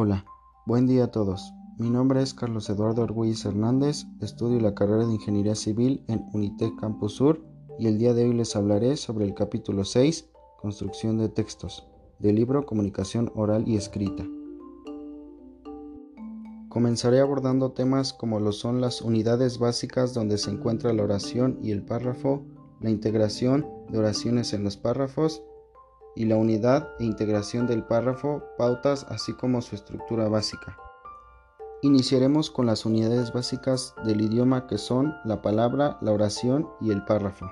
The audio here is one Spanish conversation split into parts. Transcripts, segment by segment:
Hola, buen día a todos. Mi nombre es Carlos Eduardo Argüelles Hernández, estudio la carrera de Ingeniería Civil en Unitec Campus Sur y el día de hoy les hablaré sobre el capítulo 6, Construcción de textos, del libro Comunicación Oral y Escrita. Comenzaré abordando temas como lo son las unidades básicas donde se encuentra la oración y el párrafo, la integración de oraciones en los párrafos, y la unidad e integración del párrafo, pautas, así como su estructura básica. Iniciaremos con las unidades básicas del idioma que son la palabra, la oración y el párrafo.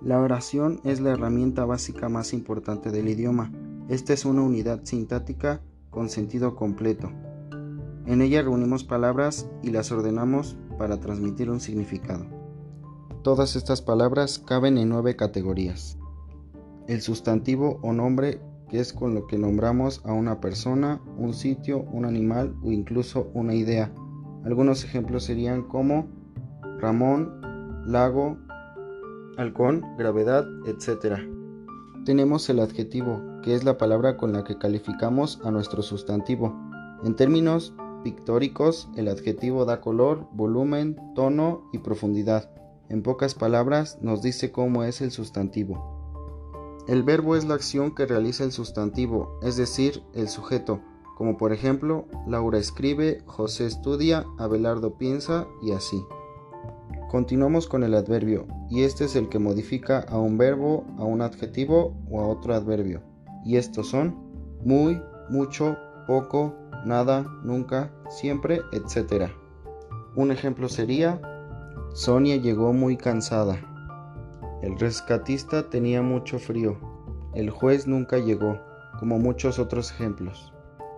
La oración es la herramienta básica más importante del idioma. Esta es una unidad sintáctica con sentido completo. En ella reunimos palabras y las ordenamos para transmitir un significado. Todas estas palabras caben en nueve categorías el sustantivo o nombre que es con lo que nombramos a una persona, un sitio, un animal o incluso una idea. Algunos ejemplos serían como Ramón, lago, halcón, gravedad, etc. Tenemos el adjetivo, que es la palabra con la que calificamos a nuestro sustantivo. En términos pictóricos, el adjetivo da color, volumen, tono y profundidad. En pocas palabras, nos dice cómo es el sustantivo. El verbo es la acción que realiza el sustantivo, es decir, el sujeto, como por ejemplo, Laura escribe, José estudia, Abelardo piensa y así. Continuamos con el adverbio, y este es el que modifica a un verbo, a un adjetivo o a otro adverbio. Y estos son muy, mucho, poco, nada, nunca, siempre, etc. Un ejemplo sería, Sonia llegó muy cansada. El rescatista tenía mucho frío. El juez nunca llegó, como muchos otros ejemplos.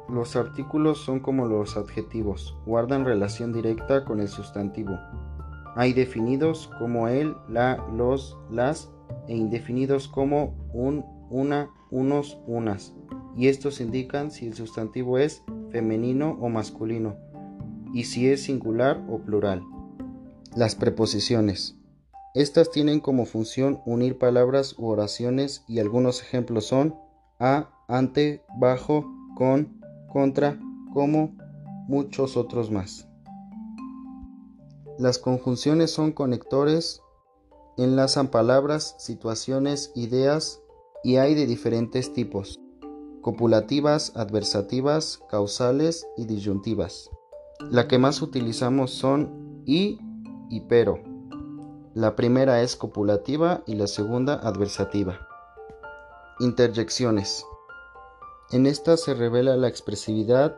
Los artículos son como los adjetivos, guardan relación directa con el sustantivo. Hay definidos como el, la, los, las e indefinidos como un, una, unos, unas. Y estos indican si el sustantivo es femenino o masculino y si es singular o plural. Las preposiciones. Estas tienen como función unir palabras u oraciones y algunos ejemplos son a, ante, bajo, con, contra, como, muchos otros más. Las conjunciones son conectores, enlazan palabras, situaciones, ideas y hay de diferentes tipos, copulativas, adversativas, causales y disyuntivas. La que más utilizamos son y y pero. La primera es copulativa y la segunda adversativa. Interjecciones. En esta se revela la expresividad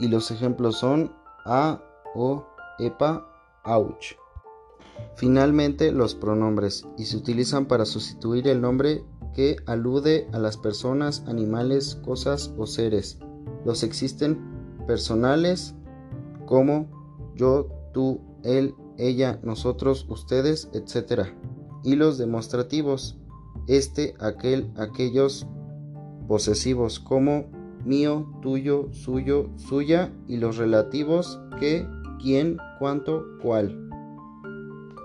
y los ejemplos son a, o, epa, ouch. Finalmente, los pronombres y se utilizan para sustituir el nombre que alude a las personas, animales, cosas o seres. Los existen personales como yo, tú, él, ella, nosotros, ustedes, etc. Y los demostrativos, este, aquel, aquellos, posesivos como mío, tuyo, suyo, suya y los relativos que, quién, cuánto, cuál.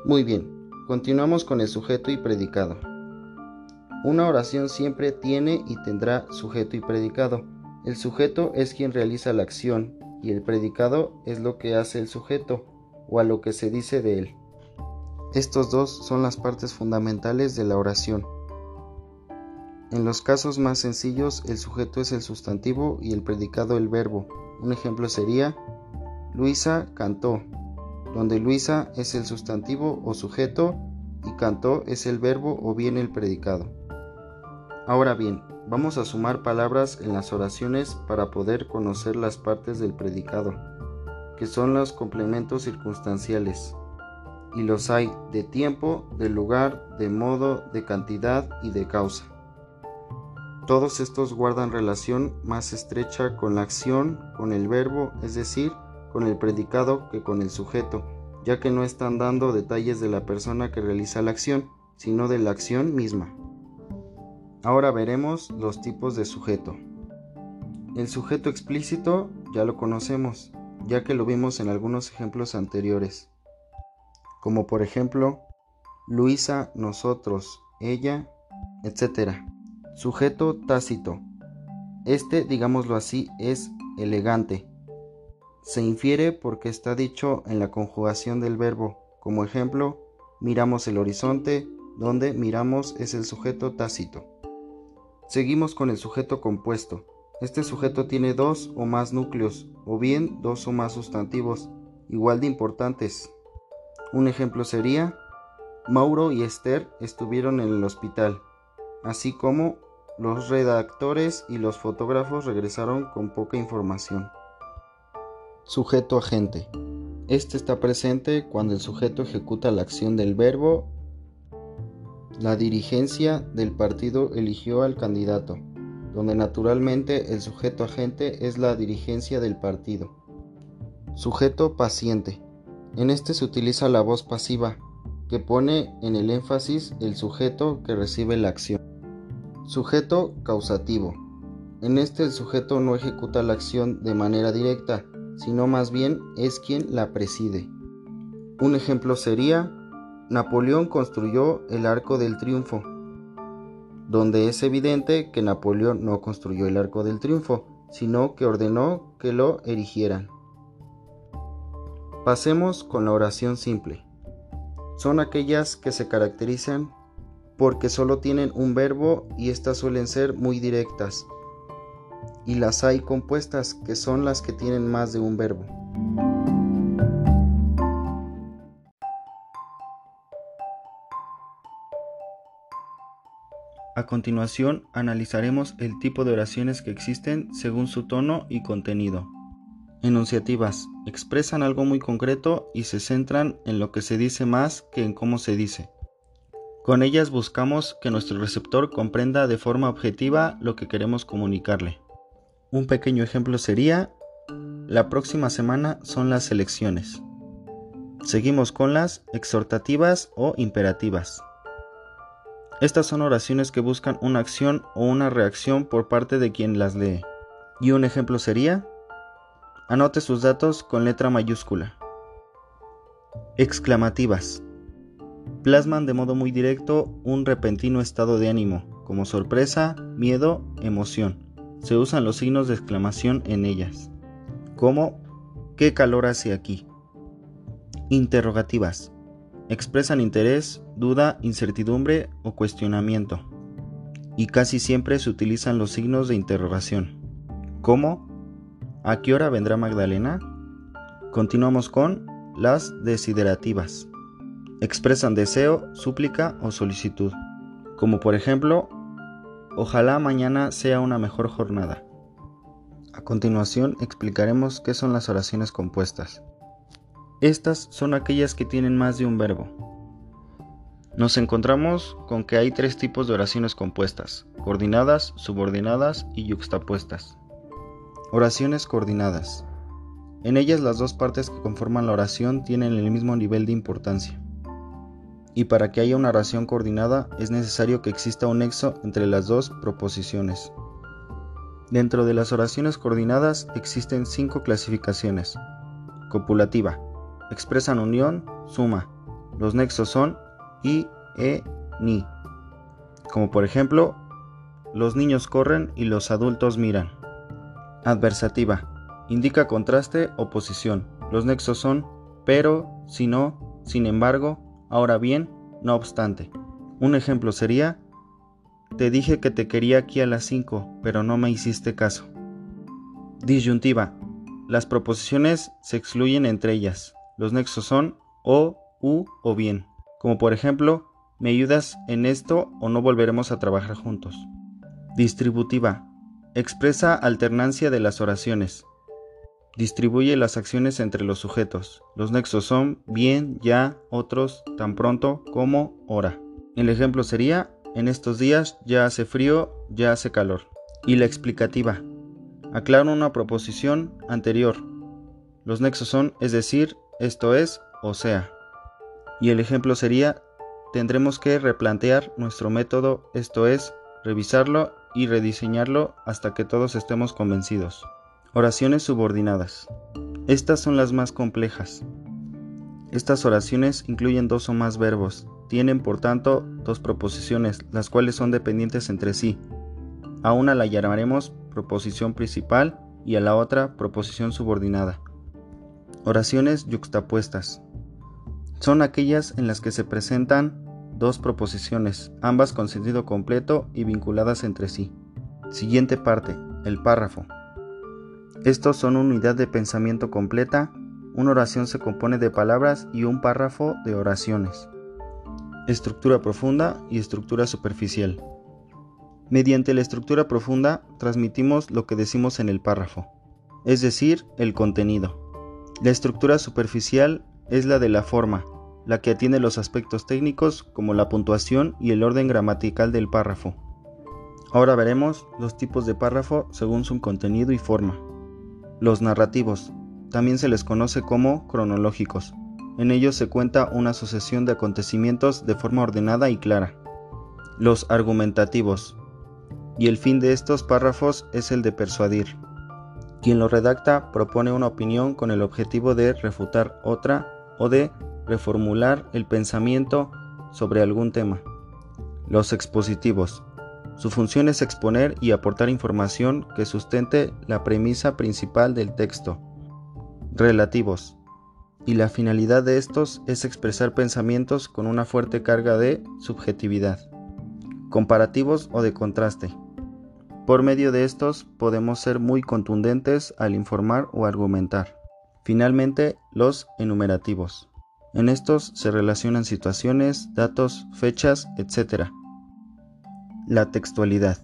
Muy bien, continuamos con el sujeto y predicado. Una oración siempre tiene y tendrá sujeto y predicado. El sujeto es quien realiza la acción y el predicado es lo que hace el sujeto o a lo que se dice de él. Estos dos son las partes fundamentales de la oración. En los casos más sencillos, el sujeto es el sustantivo y el predicado el verbo. Un ejemplo sería Luisa cantó, donde Luisa es el sustantivo o sujeto y cantó es el verbo o bien el predicado. Ahora bien, vamos a sumar palabras en las oraciones para poder conocer las partes del predicado que son los complementos circunstanciales. Y los hay de tiempo, de lugar, de modo, de cantidad y de causa. Todos estos guardan relación más estrecha con la acción, con el verbo, es decir, con el predicado que con el sujeto, ya que no están dando detalles de la persona que realiza la acción, sino de la acción misma. Ahora veremos los tipos de sujeto. El sujeto explícito ya lo conocemos, ya que lo vimos en algunos ejemplos anteriores, como por ejemplo Luisa, nosotros, ella, etc. Sujeto tácito. Este, digámoslo así, es elegante. Se infiere porque está dicho en la conjugación del verbo. Como ejemplo, miramos el horizonte, donde miramos es el sujeto tácito. Seguimos con el sujeto compuesto. Este sujeto tiene dos o más núcleos, o bien dos o más sustantivos, igual de importantes. Un ejemplo sería, Mauro y Esther estuvieron en el hospital, así como los redactores y los fotógrafos regresaron con poca información. Sujeto agente. Este está presente cuando el sujeto ejecuta la acción del verbo. La dirigencia del partido eligió al candidato donde naturalmente el sujeto agente es la dirigencia del partido. Sujeto paciente. En este se utiliza la voz pasiva, que pone en el énfasis el sujeto que recibe la acción. Sujeto causativo. En este el sujeto no ejecuta la acción de manera directa, sino más bien es quien la preside. Un ejemplo sería, Napoleón construyó el Arco del Triunfo, donde es evidente que Napoleón no construyó el Arco del Triunfo, sino que ordenó que lo erigieran. Pasemos con la oración simple. Son aquellas que se caracterizan porque solo tienen un verbo y estas suelen ser muy directas. Y las hay compuestas que son las que tienen más de un verbo. A continuación, analizaremos el tipo de oraciones que existen según su tono y contenido. Enunciativas. Expresan algo muy concreto y se centran en lo que se dice más que en cómo se dice. Con ellas buscamos que nuestro receptor comprenda de forma objetiva lo que queremos comunicarle. Un pequeño ejemplo sería, la próxima semana son las elecciones. Seguimos con las exhortativas o imperativas. Estas son oraciones que buscan una acción o una reacción por parte de quien las lee. Y un ejemplo sería, anote sus datos con letra mayúscula. Exclamativas. Plasman de modo muy directo un repentino estado de ánimo, como sorpresa, miedo, emoción. Se usan los signos de exclamación en ellas, como ¿qué calor hace aquí? Interrogativas expresan interés, duda, incertidumbre o cuestionamiento. Y casi siempre se utilizan los signos de interrogación. ¿Cómo? ¿A qué hora vendrá Magdalena? Continuamos con las desiderativas. Expresan deseo, súplica o solicitud. Como por ejemplo, ojalá mañana sea una mejor jornada. A continuación explicaremos qué son las oraciones compuestas. Estas son aquellas que tienen más de un verbo. Nos encontramos con que hay tres tipos de oraciones compuestas, coordinadas, subordinadas y yuxtapuestas. Oraciones coordinadas. En ellas las dos partes que conforman la oración tienen el mismo nivel de importancia. Y para que haya una oración coordinada es necesario que exista un nexo entre las dos proposiciones. Dentro de las oraciones coordinadas existen cinco clasificaciones. Copulativa, expresan unión, suma. Los nexos son i, e, ni. Como por ejemplo, los niños corren y los adultos miran. Adversativa. Indica contraste o posición. Los nexos son pero, si no, sin embargo, ahora bien, no obstante. Un ejemplo sería, te dije que te quería aquí a las 5, pero no me hiciste caso. Disyuntiva. Las proposiciones se excluyen entre ellas. Los nexos son o, u o bien, como por ejemplo, me ayudas en esto o no volveremos a trabajar juntos. Distributiva. Expresa alternancia de las oraciones. Distribuye las acciones entre los sujetos. Los nexos son bien, ya, otros, tan pronto como, hora. El ejemplo sería, en estos días ya hace frío, ya hace calor. Y la explicativa. Aclara una proposición anterior. Los nexos son, es decir, esto es, o sea. Y el ejemplo sería, tendremos que replantear nuestro método, esto es, revisarlo y rediseñarlo hasta que todos estemos convencidos. Oraciones subordinadas. Estas son las más complejas. Estas oraciones incluyen dos o más verbos, tienen por tanto dos proposiciones, las cuales son dependientes entre sí. A una la llamaremos proposición principal y a la otra proposición subordinada. Oraciones yuxtapuestas. Son aquellas en las que se presentan dos proposiciones, ambas con sentido completo y vinculadas entre sí. Siguiente parte, el párrafo. Estos son unidad de pensamiento completa. Una oración se compone de palabras y un párrafo de oraciones. Estructura profunda y estructura superficial. Mediante la estructura profunda transmitimos lo que decimos en el párrafo, es decir, el contenido. La estructura superficial es la de la forma, la que atiende los aspectos técnicos como la puntuación y el orden gramatical del párrafo. Ahora veremos los tipos de párrafo según su contenido y forma. Los narrativos, también se les conoce como cronológicos. En ellos se cuenta una sucesión de acontecimientos de forma ordenada y clara. Los argumentativos. Y el fin de estos párrafos es el de persuadir. Quien lo redacta propone una opinión con el objetivo de refutar otra o de reformular el pensamiento sobre algún tema. Los expositivos. Su función es exponer y aportar información que sustente la premisa principal del texto. Relativos y la finalidad de estos es expresar pensamientos con una fuerte carga de subjetividad, comparativos o de contraste. Por medio de estos podemos ser muy contundentes al informar o argumentar. Finalmente, los enumerativos. En estos se relacionan situaciones, datos, fechas, etc. La textualidad.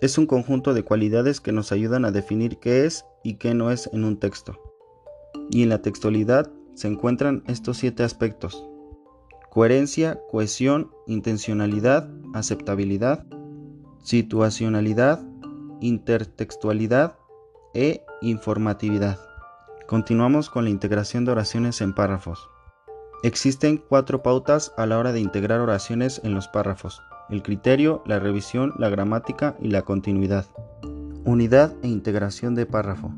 Es un conjunto de cualidades que nos ayudan a definir qué es y qué no es en un texto y en la textualidad se encuentran estos siete aspectos. Coherencia, cohesión, intencionalidad, aceptabilidad, situacionalidad, intertextualidad e informatividad. Continuamos con la integración de oraciones en párrafos. Existen cuatro pautas a la hora de integrar oraciones en los párrafos. El criterio, la revisión, la gramática y la continuidad. Unidad e integración de párrafo.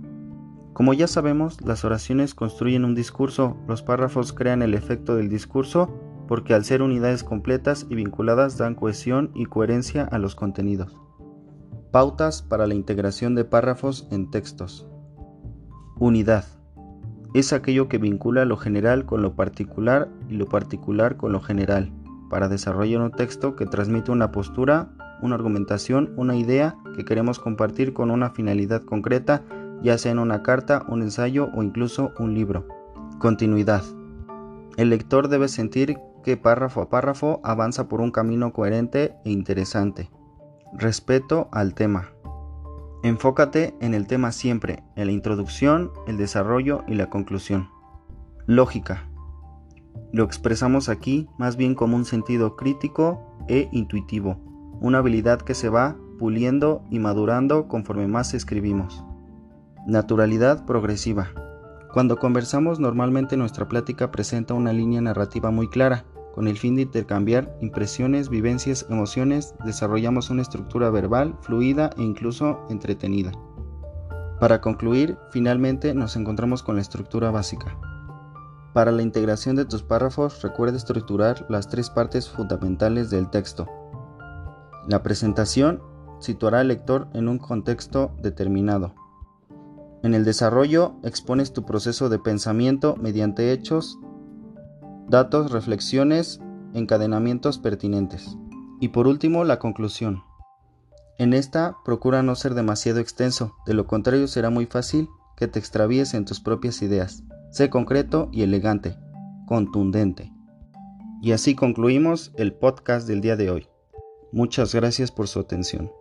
Como ya sabemos, las oraciones construyen un discurso, los párrafos crean el efecto del discurso porque al ser unidades completas y vinculadas dan cohesión y coherencia a los contenidos. Pautas para la integración de párrafos en textos. Unidad. Es aquello que vincula lo general con lo particular y lo particular con lo general, para desarrollar un texto que transmite una postura, una argumentación, una idea que queremos compartir con una finalidad concreta ya sea en una carta, un ensayo o incluso un libro. Continuidad. El lector debe sentir que párrafo a párrafo avanza por un camino coherente e interesante. Respeto al tema. Enfócate en el tema siempre, en la introducción, el desarrollo y la conclusión. Lógica. Lo expresamos aquí más bien como un sentido crítico e intuitivo, una habilidad que se va puliendo y madurando conforme más escribimos. Naturalidad progresiva. Cuando conversamos normalmente nuestra plática presenta una línea narrativa muy clara. Con el fin de intercambiar impresiones, vivencias, emociones, desarrollamos una estructura verbal, fluida e incluso entretenida. Para concluir, finalmente nos encontramos con la estructura básica. Para la integración de tus párrafos, recuerda estructurar las tres partes fundamentales del texto. La presentación situará al lector en un contexto determinado. En el desarrollo expones tu proceso de pensamiento mediante hechos, datos, reflexiones, encadenamientos pertinentes. Y por último, la conclusión. En esta procura no ser demasiado extenso, de lo contrario será muy fácil que te extravíes en tus propias ideas. Sé concreto y elegante, contundente. Y así concluimos el podcast del día de hoy. Muchas gracias por su atención.